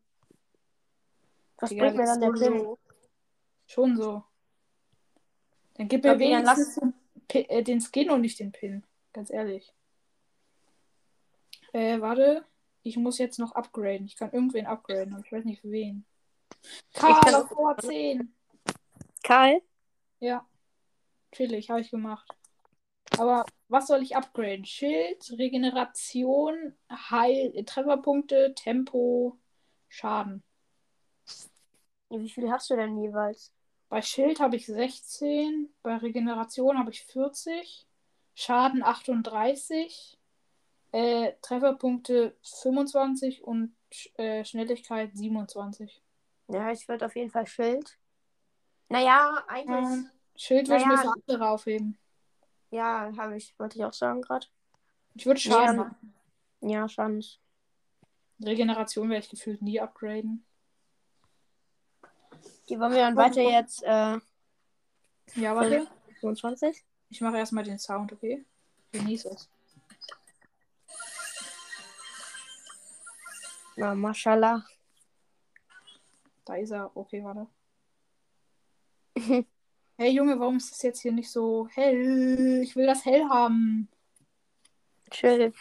Was Digga, bringt mir dann der so Pin? low. Schon so. Dann gib mir wenigstens den, äh, den Skin und nicht den Pin. Ganz ehrlich. Äh, warte. Ich muss jetzt noch upgraden. Ich kann irgendwen upgraden, aber ich weiß nicht für wen. kann Karl auf Power 10. Karl? Ja. Chillig, habe ich gemacht. Aber was soll ich upgraden? Schild, Regeneration, Heil, Trefferpunkte, Tempo, Schaden. Wie viel hast du denn jeweils? Bei Schild habe ich 16, bei Regeneration habe ich 40, Schaden 38, Äh, Trefferpunkte 25 und äh, Schnelligkeit 27. Ja, ich würde auf jeden Fall Schild. Naja, eigentlich. Ähm, Schild würde ich mir Naja. für andere aufheben. Ja, habe ich, wollte ich auch sagen gerade. Ich würde Schaden Ja. machen. Ja, Chance. Regeneration werde ich gefühlt nie upgraden. Die wollen wir dann weiter jetzt äh, Ja, warte. 25. Ich mache erstmal den Sound, okay? Genieße es. Na, Mashallah. Da ist er. Okay, warte. Hey Junge, warum ist das jetzt hier nicht so hell? Ich will das hell haben. Chill.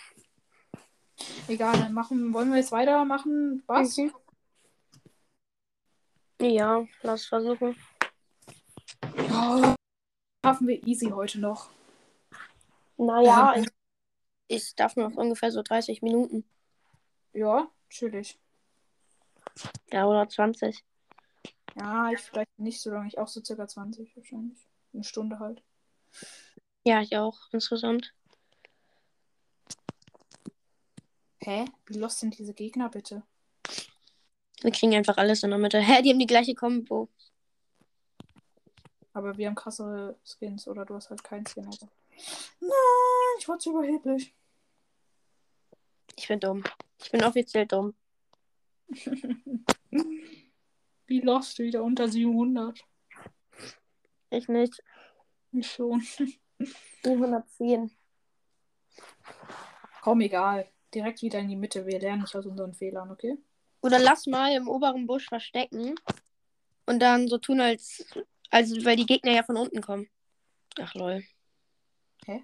Egal, dann machen, wollen wir jetzt weitermachen? Was? Mhm. Ja, lass versuchen. Ja, schaffen wir easy heute noch. Naja, Ähm. ich, ich darf noch ungefähr so 30 Minuten. Ja, chillig. Ja, oder 20. Ja, ich vielleicht nicht so lange. Ich auch so circa 20 wahrscheinlich. Eine Stunde halt. Ja, ich auch insgesamt. Hä? Wie lost sind diese Gegner bitte? Wir kriegen einfach alles in der Mitte. Hä, die haben die gleiche Kombo. Aber wir haben krassere Skins oder du hast halt keinen Skin. Also. Nein, ich war zu überheblich. Ich bin dumm. Ich bin offiziell dumm. Wie lost wieder unter 700. Ich nicht. Ich schon. 110. Komm, egal. Direkt wieder in die Mitte. Wir lernen nicht aus unseren Fehlern, okay? Oder lass mal im oberen Busch verstecken. Und dann so tun, als. Also, weil die Gegner ja von unten kommen. Ach, lol. Hä?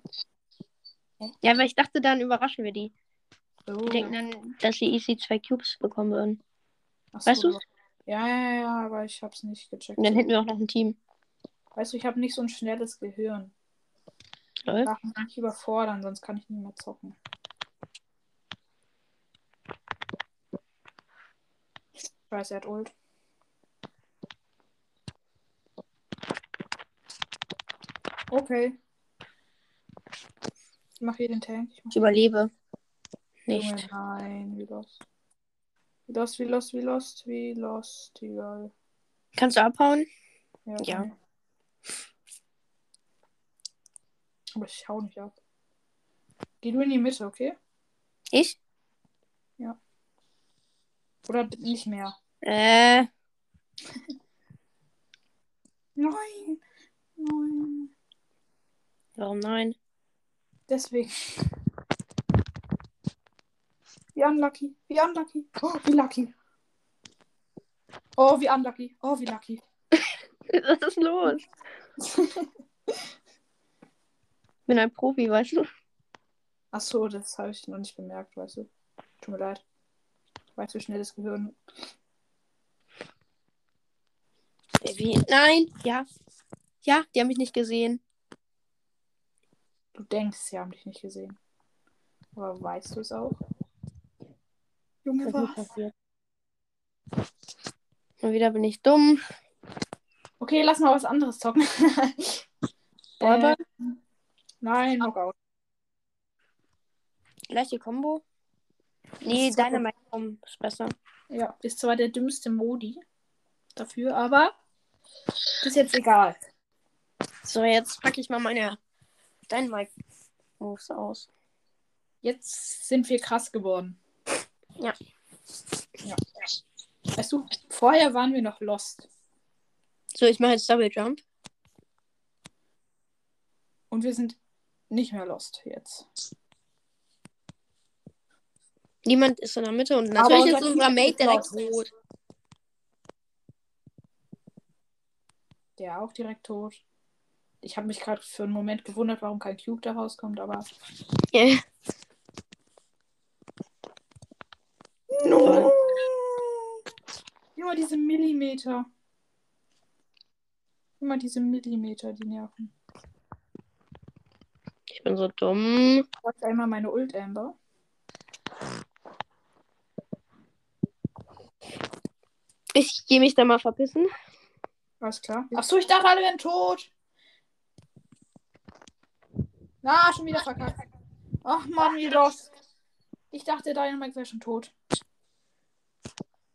Hä? Ja, weil ich dachte, dann überraschen wir die. So. Die denken dann, dass sie easy zwei Cubes bekommen würden. Ach weißt du's? aber- Ja, ja, ja, aber ich hab's nicht gecheckt. Und dann hätten wir auch noch ein Team. Weißt du, ich habe nicht so ein schnelles Gehirn. Lol. Mich nicht überfordern, sonst kann ich nicht mehr zocken. Ich weiß, er hat Ult. Okay. Ich mach hier den Tank. Ich Ich überlebe. Nicht. nein, wie lost. Wie lost, wie lost, wie lost, wie lost, egal. Kannst du abhauen? Ja. Ja. Aber ich hau nicht ab. Geh du in die Mitte, okay? Ich? Oder d- nicht mehr? Äh. Nein. Nein. Warum nein? Deswegen. Wie unlucky. Wie unlucky. Oh, wie lucky. Oh, wie unlucky. Oh, wie lucky. Was ist los? Ich bin ein Profi, weißt du? Ach so, das habe ich noch nicht bemerkt, weißt du. Tut mir leid. Ich weiß, wie schnell das Gehirn. Wie? Nein. Ja. Ja, die haben mich nicht gesehen. Du denkst, sie haben dich nicht gesehen. Aber weißt du es auch? Junge, was? passiert. Mal wieder bin ich dumm. Okay, lass mal was anderes zocken. Ballball? äh, nein, Knockout. Gleiche Combo? Nee, Dynamite Combo ist besser. Ja, ist zwar der dümmste Modi dafür, aber ist jetzt egal. So, jetzt packe ich mal meine Dynamite Moves aus. Jetzt sind wir krass geworden. Ja. ja. Weißt du, vorher waren wir noch lost. So, ich mache jetzt Double Jump. Und wir sind nicht mehr lost jetzt. Niemand ist in der Mitte und natürlich unser ist unser Team Mate ist direkt lost. tot. Der auch direkt tot. Ich habe mich gerade für einen Moment gewundert, warum kein Cube da rauskommt, aber. Ja. No! Immer diese Millimeter. Immer diese Millimeter, die nerven. Ich bin so dumm. Ich wollte einmal meine Ult Amber. Ich gehe mich da mal verpissen. Alles klar. Achso, ich dachte, alle wären tot. Na, schon wieder verkackt. Ach man, wie lost. Ich dachte, Dynamite wäre schon tot.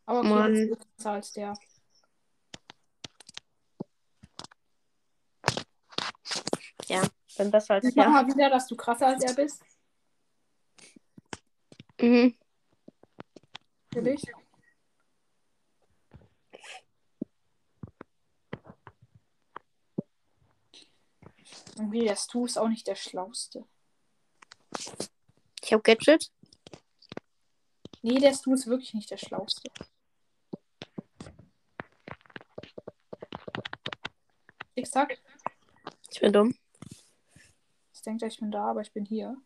Aber okay, Mann. das ist besser als der. Bin besser als ja. der. mal wieder, dass du krasser als er bist. Mhm. Natürlich. Irgendwie der Stu ist auch nicht der Schlauste. Ich hab Gadget. Nee, der Stu ist wirklich nicht der Schlauste. Ich sag, Ich bin dumm. ich denke, ich bin da, aber ich bin hier.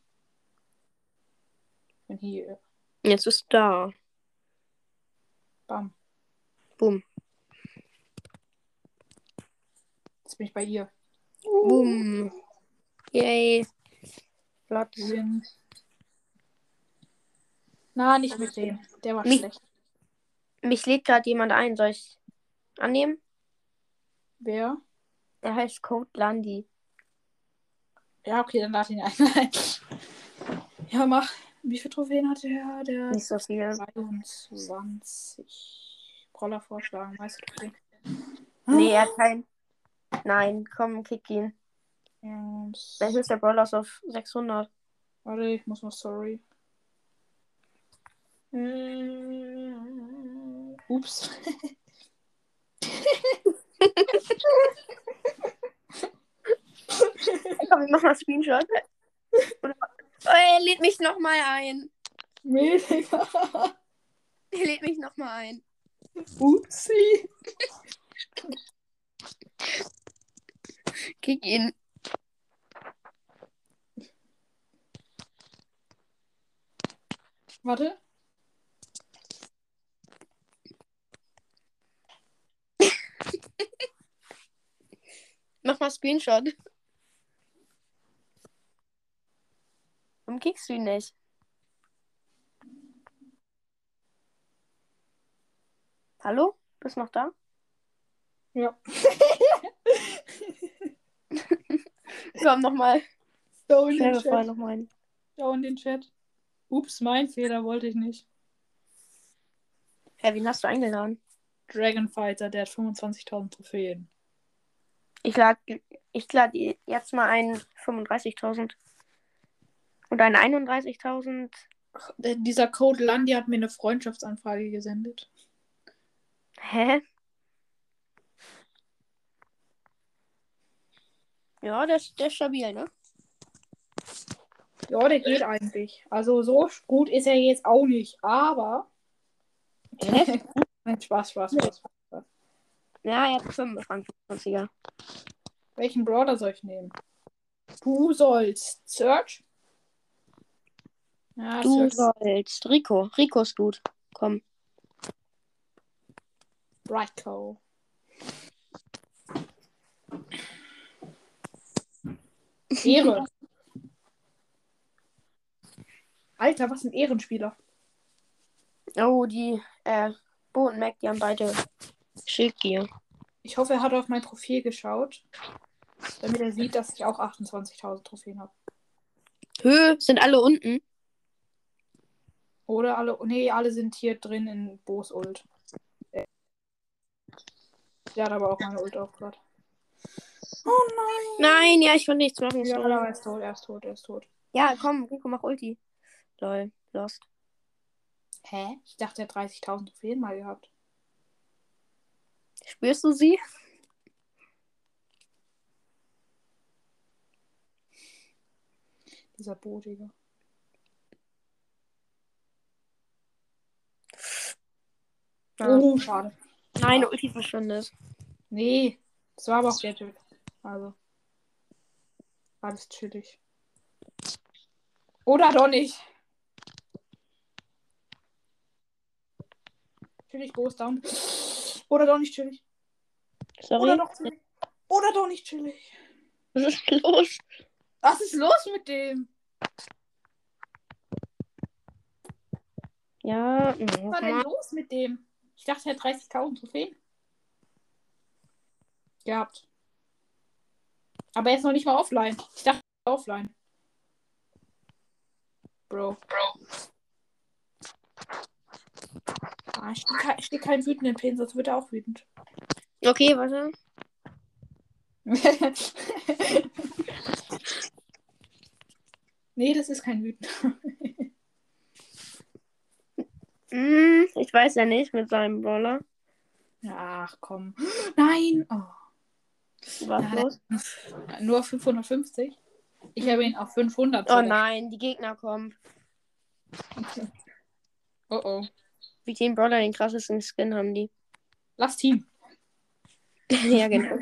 Ich bin hier. Jetzt bist du da. Bam. Boom. Jetzt bin ich bei ihr. Boom. Yay. Platz. Win. Na, nicht mit dem. Der war Nicht- schlecht. Mich lädt gerade jemand ein. Soll ich annehmen? Wer? Er heißt Code Landy. Ja, okay, dann lade ihn ein. ja, mach. Wie viele Trophäen hatte er? Der Nicht so viel. 22. Brawler vorschlagen, meiste Trophäen. Nee, er hat kein. Nein, komm, kick ihn. Und... Sein höchster Brawler ist auf 600. Warte, ich muss noch sorry. Äh, Ups. Komm, wir machen mal Screenshot. Oder- Oh, er lädt mich nochmal ein. Digga. Er lädt mich nochmal ein. Upsi. Kick ihn. Warte. Mach mal Screenshot. Warum kickst du ihn nicht? Hallo? Bist noch da? Ja. Komm nochmal. Schau in den Chat. Schau in den Chat. Ups, mein Fehler wollte ich nicht. Hä, wen hast du eingeladen? Dragonfighter, der hat 25.000 Trophäen. Ich lade ich lad jetzt mal einen 35.000. Und einen 31.000. Äh, Dieser Code Landi hat mir eine Freundschaftsanfrage gesendet. Hä? Ja, der ist, der ist stabil, ne? Ja, der geht eigentlich. Also so gut ist er jetzt auch nicht, aber. Nein, Spaß, Spaß, Spaß. Ja, er hat 25er. Welchen Brawler soll ich nehmen? Du sollst Search. Ja, Du Search. sollst. Rico. Rico ist gut. Komm. Rico. Ehre. Alter, was ein Ehrenspieler. Oh, die äh, Bo und Mac, die haben beide Schildgier. Ich hoffe, er hat auf mein Profil geschaut, damit er sieht, dass ich auch 28.000 Trophäen habe. Höhe sind alle unten. Oder alle. Nee, alle sind hier drin in Bo's Ult. Der hat aber auch meine Ult aufgehört. Oh nein! Nein, ja, ich konnte nichts machen. Ja, aber er ist tot, er ist tot, er ist tot. Ja, komm, Rico, mach Ulti. Lol, lost. Hä? Ich dachte, er hat 30.000 Trophäen mal gehabt. Spürst du sie? Dieser Bo, Digga. Ja. Oh, schade. Nein, Ulti verschwindet. Nee, das war aber auch Gadget. Also. Alles chillig. Oder doch nicht. Chillig, ist down. Oder doch nicht chillig. Sorry. Oder doch chillig. Oder doch nicht chillig. Was ist los? Was ist los mit dem? Ja, Was war denn los mit dem? Ich dachte, er hat 30.000 Trophäen. Gehabt. Aber er ist noch nicht mal offline. Ich dachte, er ist offline. Bro. Ah, ich stehe kein, steh keinen wütenden Pin, sonst wird er auch wütend. Okay, warte. nee, das ist kein wütender. Hm, ich weiß ja nicht mit seinem Brawler. Ach komm. Nein! Oh. Was Ja, los? Nur 550? Ich habe ihn auf 500. Oh nein, die Gegner kommen. Oh oh. Wie den Brawler den krassesten Skin haben die. Lass Team. ja, genau.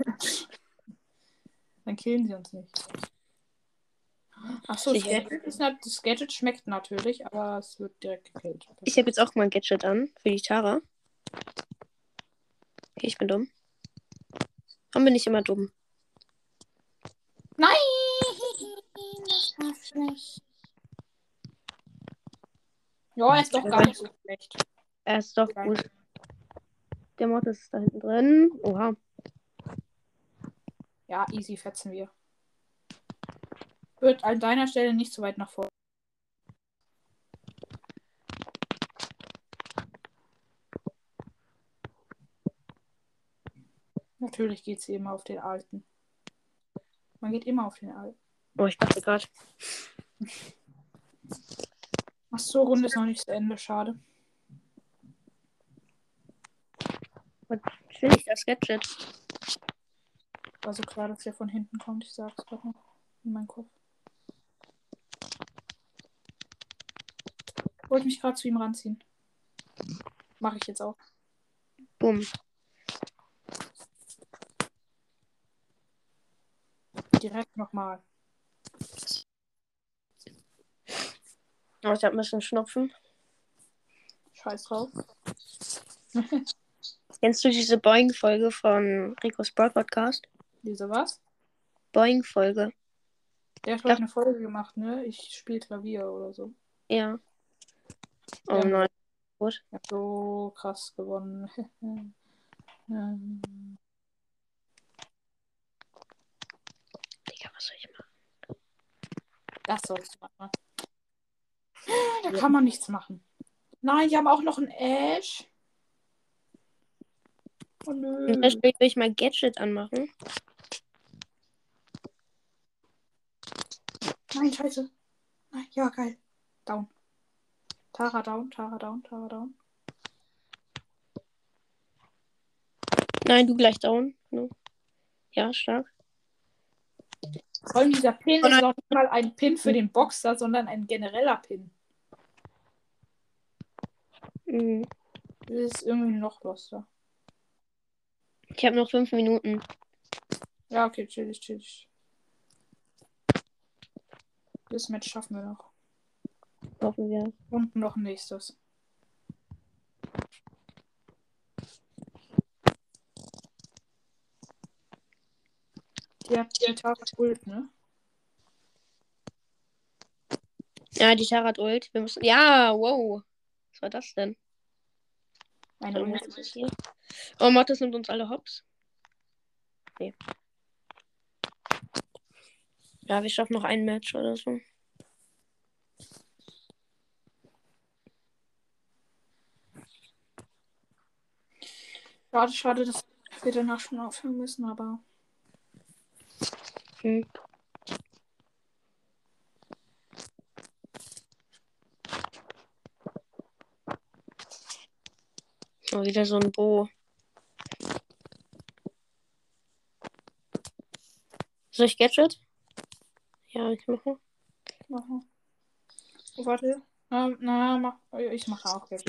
Dann killen sie uns nicht. Achso, das. Gadget, ist das Gadget schmeckt natürlich, aber es wird direkt gekillt. Ich habe jetzt auch mal ein Gadget an für die Tara. Okay, ich bin dumm. Warum bin ich immer dumm? Nein! Das darf nicht. Ja, ist doch gar nicht so schlecht. Er ist doch gut. Der Mod ist da hinten drin. Oha. Ja, easy fetzen wir. Wird an deiner Stelle nicht so weit nach vorne. Natürlich geht sie immer auf den alten. Man geht immer auf den alten. Oh, ich dachte gerade. Ach so, Runde ist noch nicht zu Ende, schade. Will ich das Gadget? War so klar, dass er von hinten kommt. Ich sag's gerade noch in meinen Kopf. Wollte mich gerade zu ihm ranziehen. Mache ich jetzt auch. Bumm. Direkt nochmal. Oh, ich habe ein bisschen Schnupfen. Scheiß drauf. Kennst du diese Boing-Folge von Rico's Broad Podcast? Diese was? Boing-Folge. Der hat heute eine Folge gemacht, ne? Ich spiele Klavier oder so. Ja. Oh Ja. nein. Ich hab so krass gewonnen. Ähm, Digga, was soll ich machen? das sollst du machen. Da kann man nichts machen. Nein, die haben auch noch einen Ash. Oh nö. Und dann will ich mein Gadget anmachen. Nein, scheiße. Nein, ja, geil. Down. Tara down, Tara down, Tara down. Nein, du gleich down. No. Ja, stark. Vor allem dieser Pin Oh ist noch nicht mal ein Pin für den Boxer, sondern ein genereller Pin. Mhm. Das ist irgendwie noch loster. Ich habe noch fünf Minuten. Ja, okay, chillig, chillig. Das Match schaffen wir noch. Hoffen wir. Und noch ein nächstes. Die hat die Tara Ult, ne? Ja, die Tara hat Ult. Wir müssen. Ja, wow. Was war das denn? Eine Ult. Oh, Mortis nimmt uns alle hops. Okay. Ja, wir schaffen noch ein Match oder so. Schade, schade, dass wir danach schon aufhören müssen, aber Hm. Oh, wieder so ein Bo. Soll ich Gadget? Ja, ich mache. machen. Oh, warte. Na, na, mach. oh, Ich mache auch jetzt.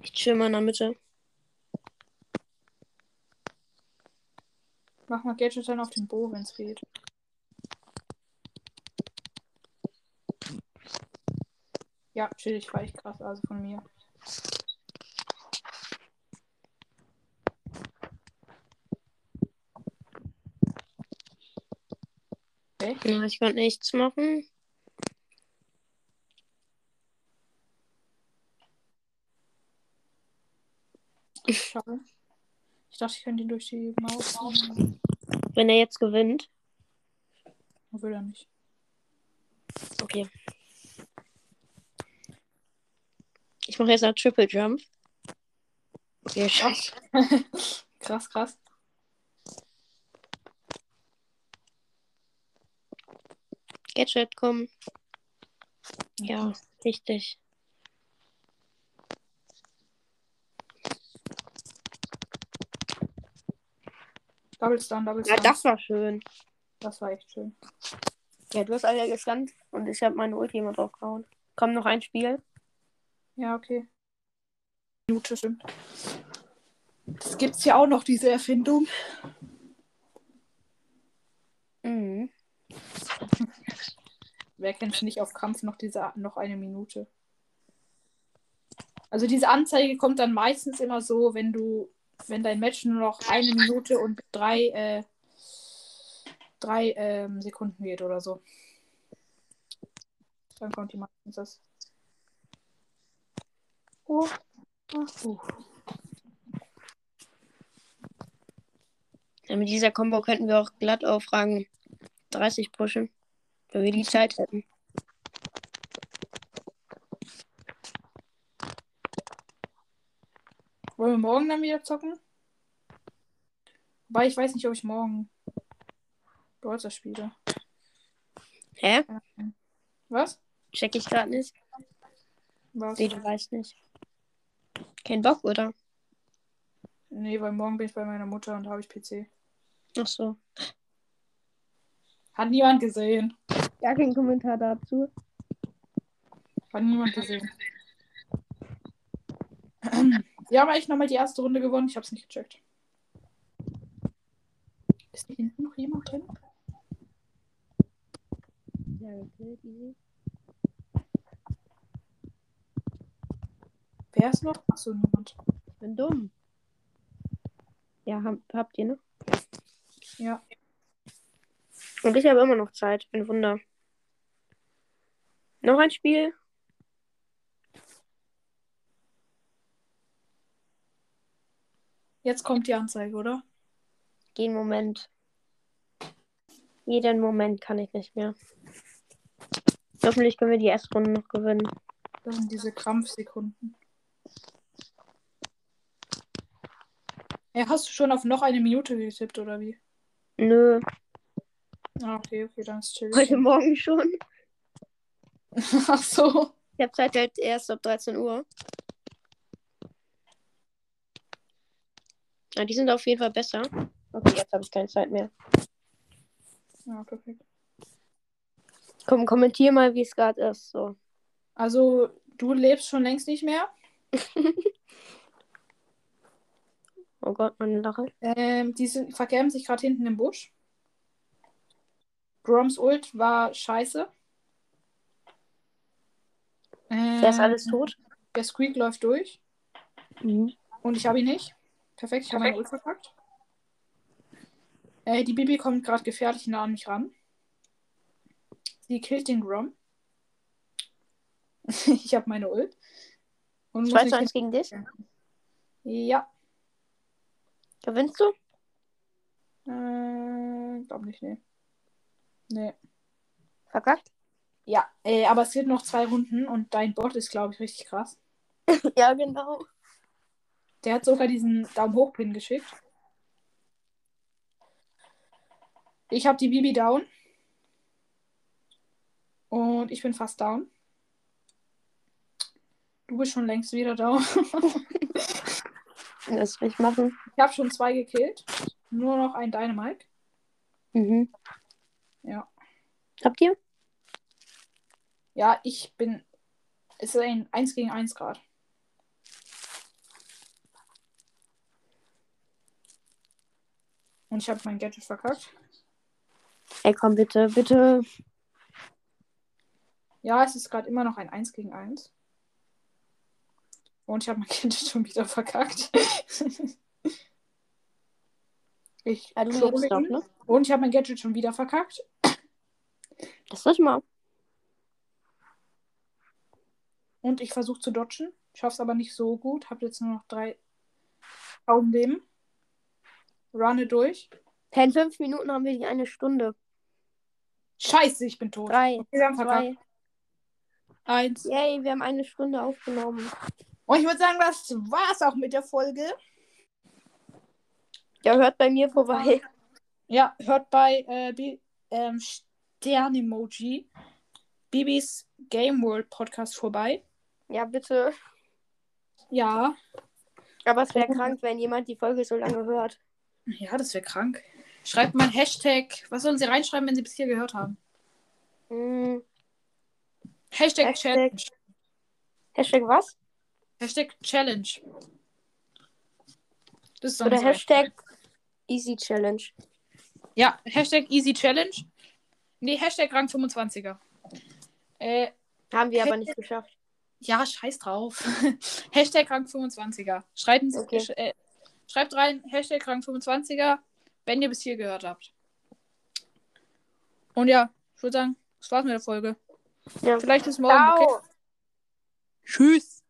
Ich chill mal in der Mitte. Mach mal Gadget dann auf den Bo, wenn es geht. Ja, chillig war ich krass, also von mir. Ja, ich konnte nichts machen. Schade. Ich dachte, ich könnte ihn durch die Maus. Wenn er jetzt gewinnt. Will er nicht. Okay. Ich mache jetzt noch Triple Jump. Okay, scheiße. krass, krass. Gadget, komm. Ja, richtig. Double Stun, Double Ja, Stun. das war schön. das war echt schön. Ja, du hast alle gestanden und ich habe meine Ulti immer draufgehauen. Komm, noch ein Spiel. Ja, okay. Minute, stimmt. Das gibt's ja auch noch, diese Erfindung. Mhm. Kennt nicht auf Kampf noch diese noch eine Minute? Also diese Anzeige kommt dann meistens immer so, wenn du, wenn dein Match nur noch eine Minute und drei, äh, drei ähm, Sekunden geht oder so. Dann kommt die meistens das. Oh. Uh. Ja, mit dieser Combo könnten wir auch glatt auf Rang 30 pushen. Wenn wir die Zeit hätten. Wollen wir morgen dann wieder zocken? Wobei ich weiß nicht, ob ich morgen Brawler spiele. Hä? Was? Check ich gerade nicht. Was? Nee, du weißt nicht. Kein Bock, oder? Nee, weil morgen bin ich bei meiner Mutter und da habe ich PC. Ach so. Hat niemand gesehen. Gar kein Kommentar dazu. Hat niemand gesehen. Wir haben eigentlich nochmal die erste Runde gewonnen. Ich habe es nicht gecheckt. Ist hier hinten noch jemand drin? Ja, okay, easy. Wer ist noch? Achso, niemand. Ich bin dumm. Ja, hab, habt ihr, ne? Ja. Und ich habe immer noch Zeit. Ein Wunder. Noch ein Spiel? Jetzt kommt die Anzeige, oder? Jeden Moment. Jeden Moment kann ich nicht mehr. Hoffentlich können wir die erste Runde noch gewinnen. Das sind diese Krampfsekunden. Ja, hast du schon auf noch eine Minute getippt, oder wie? Nö, Ah, okay, okay, dann ist chill. heute Morgen schon. Ach so. Ich habe Zeit halt erst ab 13 Uhr. Ja, die sind auf jeden Fall besser. Okay, jetzt habe ich keine Zeit mehr. Ja, perfekt. Komm, kommentier mal, wie es gerade ist. So. Also, du lebst schon längst nicht mehr. Oh Gott, meine Lache. Ähm, die sind, verkämen sich gerade hinten im Busch. Groms Ult war scheiße. Ähm, Wer ist alles tot? Der Squeak läuft durch. Mhm. Und ich habe ihn nicht. Perfekt, ich habe meine Ult verpackt. Äh, die Bibi kommt gerade gefährlich nah an mich ran. Sie killt den Grom. ich habe meine Ult. Und muss 2 mich zu 1 gegen dich. Ja. Gewinnst du? Äh, glaub nicht, nee. Nee. Verkackt? Ja, äh, aber es wird noch zwei Runden und dein Bot ist, glaube ich, richtig krass. ja, genau. Der hat sogar diesen Daumen hoch Pin geschickt. Ich habe die Bibi down. Und ich bin fast down. Du bist schon längst wieder down. Das will ich machen. ich habe schon zwei gekillt. Nur noch ein Dynamite. Mhm. Ja. Habt ihr? Ja, ich bin. Es ist ein 1 gegen 1 Grad. Und ich habe mein Gadget verkackt. Ey, komm bitte, bitte. Ja, es ist gerade immer noch ein 1 gegen 1. Und ich habe mein Gadget schon wieder verkackt. ich Ja, du trolle lebst doch, ne? Und ich habe mein Gadget schon wieder verkackt. Das lass mal. Und ich versuche zu dodgen. Schaff's aber nicht so gut. Hab jetzt nur noch drei Augenleben. Runne durch. Hey, in fünf Minuten haben wir die eine Stunde. Scheiße, ich bin tot. Drei, Okay, verkackt. zwei, eins. Yay, wir haben eine Stunde aufgenommen. Und ich würde sagen, das war's auch mit der Folge. Ja, hört bei mir vorbei. Ja, hört bei äh, ähm, Stern-Emoji Bibis Game World Podcast vorbei. Ja, bitte. Ja. Aber es wäre krank, wenn jemand die Folge so lange hört. Ja, das wäre krank. Schreibt mal ein Hashtag. Was sollen sie reinschreiben, wenn sie bis hier gehört haben? Hm, Hashtag, Hashtag- Challenge. Hashtag was? Hashtag Challenge. Oder Hashtag Easy Challenge. Ja, Hashtag Easy Challenge. Nee, Hashtag Rang 25er. Äh, Haben wir aber Hashtag- nicht geschafft. ja, scheiß drauf. Hashtag Rang 25er. Schreiben Sie, Okay. äh, schreibt rein, Hashtag Rang 25er, wenn ihr bis hier gehört habt. Und ja, ich würde sagen, das war's mit der Folge. Ja. Vielleicht bis morgen. Okay. Tschüss.